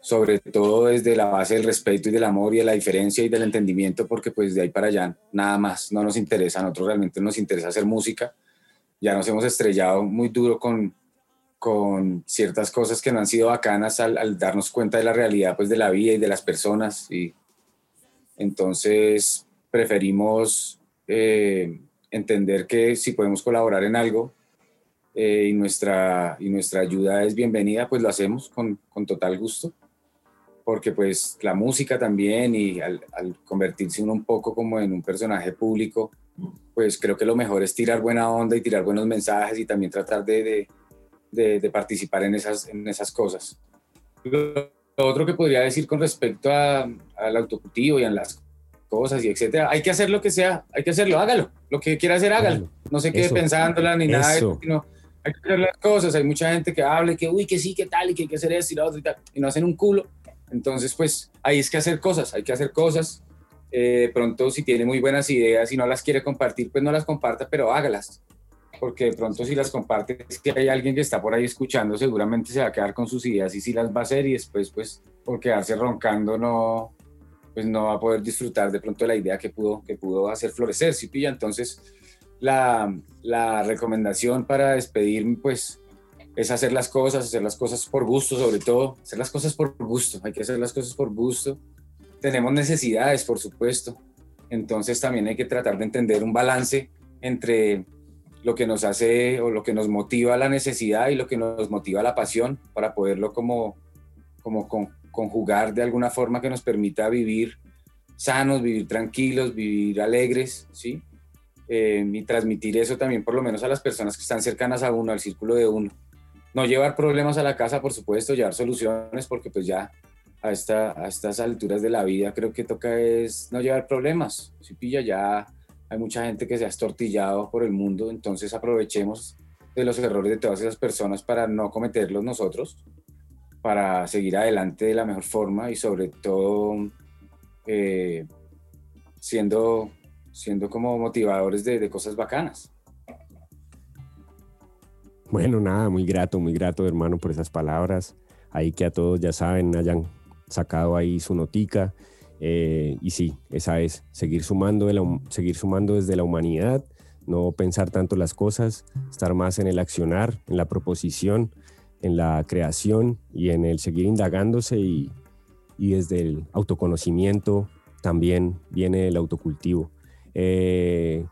sobre todo desde la base del respeto y del amor y de la diferencia y del entendimiento, porque pues de ahí para allá nada más no nos interesa, a nosotros realmente nos interesa hacer música, ya nos hemos estrellado muy duro con, con ciertas cosas que no han sido bacanas al, darnos cuenta de la realidad pues de la vida y de las personas y entonces preferimos eh, entender que si podemos colaborar en algo eh, y, nuestra, y nuestra ayuda es bienvenida, pues lo hacemos con, con total gusto, porque pues la música también y al, al, convertirse uno un poco como en un personaje público, pues creo que lo mejor es tirar buena onda y tirar buenos mensajes y también tratar de, de, de, de participar en esas, en esas cosas. Lo otro que podría decir con respecto a, al autocultivo y a las cosas y etcétera, hay que hacer lo que sea, hay que hacerlo, hágalo, lo que quiera hacer, hágalo, no se quede pensándola ni nada, sino hay que hacer las cosas, hay mucha gente que habla que, uy, que sí, que tal, y que hay que hacer esto y lo otro y no hacen un culo, entonces pues ahí es que hacer cosas, hay que hacer cosas, eh, pronto si tiene muy buenas ideas y no las quiere compartir, pues no las comparta, pero hágalas, porque de pronto si las comparte, si hay alguien que está por ahí escuchando, seguramente se va a quedar con sus ideas y si las va a hacer y después pues por quedarse roncando no, pues no va a poder disfrutar de pronto de la idea que pudo, que pudo hacer florecer, ¿sí pilla? Entonces, la, recomendación para despedirme, pues, es hacer las cosas, hacer las cosas por gusto, sobre todo, hacer las cosas por gusto, hay que hacer las cosas por gusto. Tenemos necesidades, por supuesto, entonces también hay que tratar de entender un balance entre lo que nos hace o lo que nos motiva la necesidad y lo que nos motiva la pasión para poderlo como, como con, conjugar de alguna forma que nos permita vivir sanos, vivir tranquilos, vivir alegres, ¿sí? Eh, y transmitir eso también por lo menos a las personas que están cercanas a uno, al círculo de uno. No llevar problemas a la casa, por supuesto, llevar soluciones, porque pues ya a, esta, a estas alturas de la vida creo que toca es no llevar problemas. Si pilla, ya hay mucha gente que se ha estortillado por el mundo, entonces aprovechemos de los errores de todas esas personas para no cometerlos nosotros para seguir adelante de la mejor forma y sobre todo eh, siendo, siendo como motivadores de, de, cosas bacanas. Bueno, nada, muy grato, muy grato hermano por esas palabras. Ahí que a todos ya saben, hayan sacado ahí su notica. Eh, y sí, esa es, seguir sumando, de seguir sumando desde la humanidad, no pensar tanto las cosas, estar más en el accionar, en la proposición en la creación y en el seguir indagándose y, y desde el autoconocimiento también viene el autocultivo. Eh,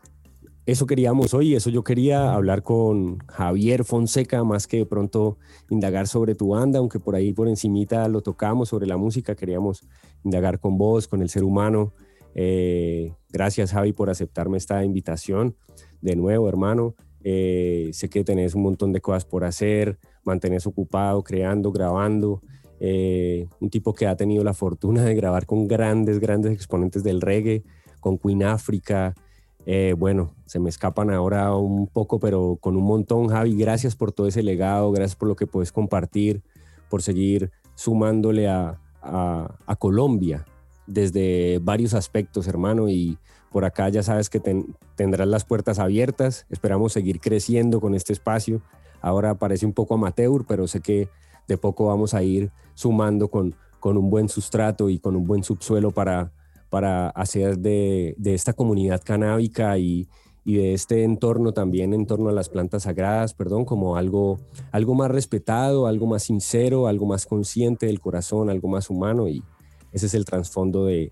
eso queríamos hoy, eso yo quería hablar con Javier Fonseca, más que de pronto indagar sobre tu banda, aunque por ahí por encimita lo tocamos sobre la música, queríamos indagar con vos, con el ser humano. Eh, gracias Javi por aceptarme esta invitación. De nuevo, hermano, eh, sé que tenés un montón de cosas por hacer, mantenerse ocupado, creando, grabando. Un tipo que ha tenido la fortuna de grabar con grandes, grandes exponentes del reggae, con Queen Africa. Eh, bueno, se me escapan ahora un poco, pero con un montón, Javi. Gracias por todo ese legado, gracias por lo que puedes compartir, por seguir sumándole a, a, Colombia desde varios aspectos, hermano. Y por acá ya sabes que ten, tendrás las puertas abiertas. Esperamos seguir creciendo con este espacio. Ahora parece un poco amateur, pero sé que de poco vamos a ir sumando con, con un buen sustrato y con un buen subsuelo para, para hacer de, esta comunidad canábica y, de este entorno también en torno a las plantas sagradas, perdón, como algo, algo más respetado, algo más sincero, algo más consciente del corazón, algo más humano y ese es el trasfondo de,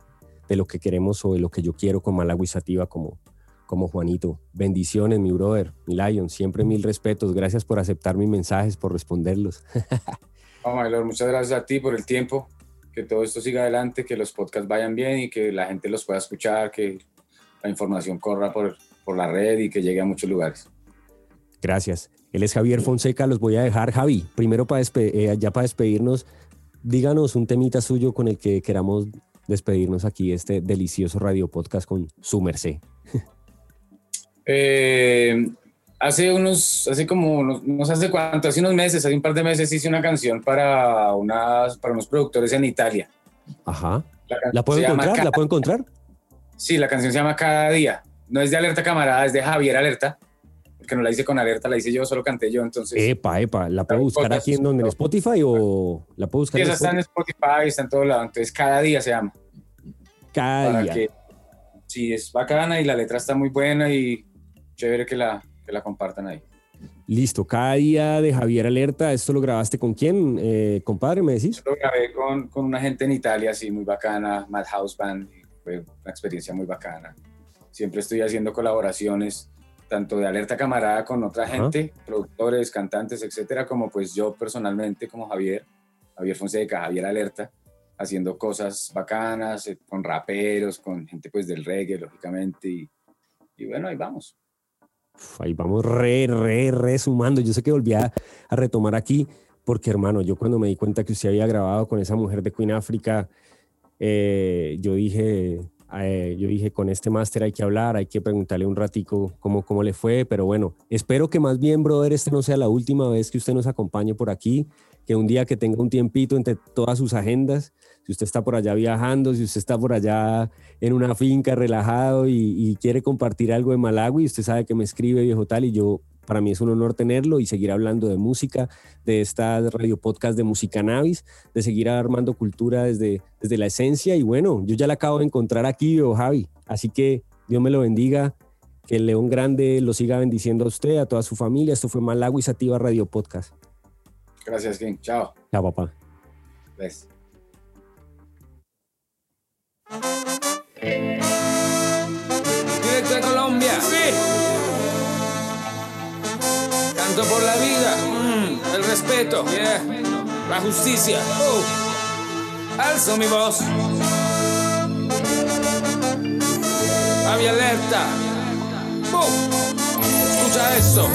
lo que queremos o de lo que yo quiero con Malagui Sativa como, como Juanito. Bendiciones, mi brother, mi Lion. Siempre mil respetos. Gracias por aceptar mis mensajes, por responderlos. oh, Lord, muchas gracias a ti por el tiempo. Que todo esto siga adelante, que los podcasts vayan bien y que la gente los pueda escuchar, que la información corra por, por la red y que llegue a muchos lugares. Gracias. Él es Javier Fonseca. Los voy a dejar. Javi, primero para eh, ya para despedirnos, díganos un temita suyo con el que queramos despedirnos aquí este delicioso radio podcast con su merced. Eh, hace unos, hace como, no sé hace cuánto, hace unos meses, hace un par de meses hice una canción para, unas, para unos productores en Italia. Ajá. ¿La, ¿La puedo encontrar? Cada, ¿La puedo encontrar? Sí, la canción se llama Cada Día. No es de Alerta Camarada, es de Javier Alerta. Porque no la hice con Alerta, la hice yo, solo canté yo, entonces... Epa, epa, ¿la puedo buscar aquí en donde, en Spotify o la puedo buscar sí, esa está en Spotify, está en todo lado, entonces Cada Día se llama. Cada Para día. Que, sí, es bacana y la letra está muy buena y chévere que la, que la compartan ahí. Listo, cada día de Javier Alerta, ¿esto lo grabaste con quién, eh, compadre, me decís? Lo grabé con, con una gente en Italia, así, muy bacana, Madhouse Band, fue una experiencia muy bacana. Siempre estoy haciendo colaboraciones, tanto de Alerta Camarada con otra Ajá. gente, productores, cantantes, etcétera, como pues yo personalmente, como Javier, Javier Fonseca, Javier Alerta, haciendo cosas bacanas, eh, con raperos, con gente pues del reggae, lógicamente, y, y bueno, ahí vamos. Ahí vamos re, re, re sumando. Yo sé que volví a, a retomar aquí, porque hermano, yo cuando me di cuenta que usted había grabado con esa mujer de Queen África, eh, yo dije, eh, yo dije, con este máster hay que hablar, hay que preguntarle un ratico cómo, cómo le fue, pero bueno, espero que más bien, brother, este no sea la última vez que usted nos acompañe por aquí, que un día que tenga un tiempito entre todas sus agendas, si usted está por allá viajando, si usted está por allá en una finca relajado y, quiere compartir algo de Malawi, usted sabe que me escribe viejo tal y yo, para mí es un honor tenerlo y seguir hablando de música, de esta radio podcast de Música Navis, de seguir armando cultura desde, desde la esencia. Y bueno, yo ya la acabo de encontrar aquí, viejo Javi, así que Dios me lo bendiga, que el León Grande lo siga bendiciendo a usted, a toda su familia, esto fue Malawi Sativa Radio Podcast. Gracias, King. Chao. Chao, papá. Ves. Directo de Colombia. Sí. Canto por la vida. Mm, el respeto. Yeah. La justicia. Oh. Alzo mi voz. Había alerta. Boom. Escucha esto.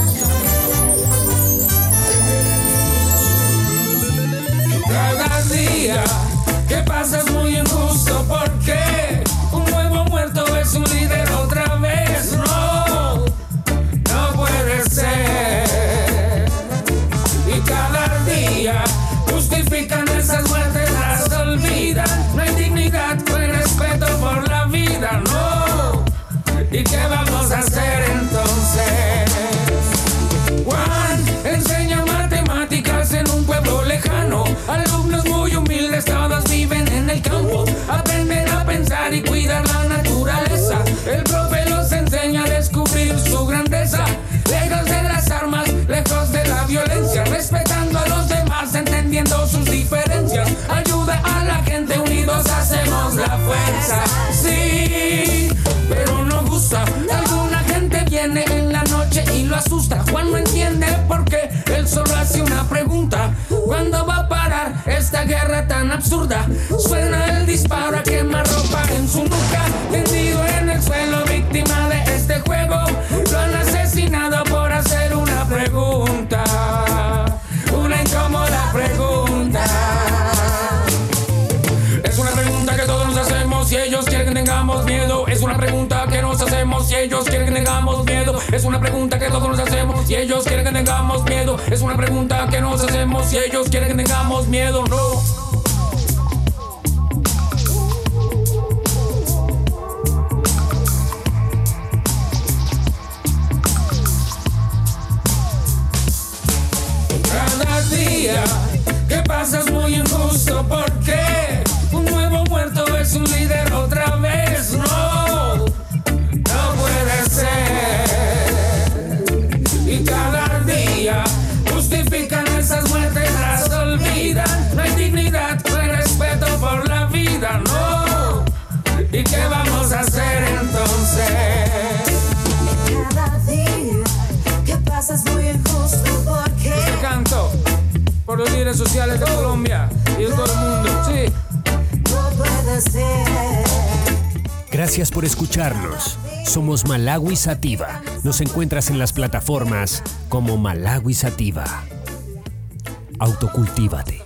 Cada día que pasa es muy injusto porque guerra tan absurda? Suena el disparo a quemar ropa en su nuca. Si ellos quieren que tengamos miedo. Es una pregunta que todos nos hacemos si ellos quieren que tengamos miedo. Es una pregunta que nos hacemos si ellos quieren que tengamos miedo. No. Gracias por escucharnos. Somos Malawi Sativa. Nos encuentras en las plataformas como Malawi Sativa. Autocultívate.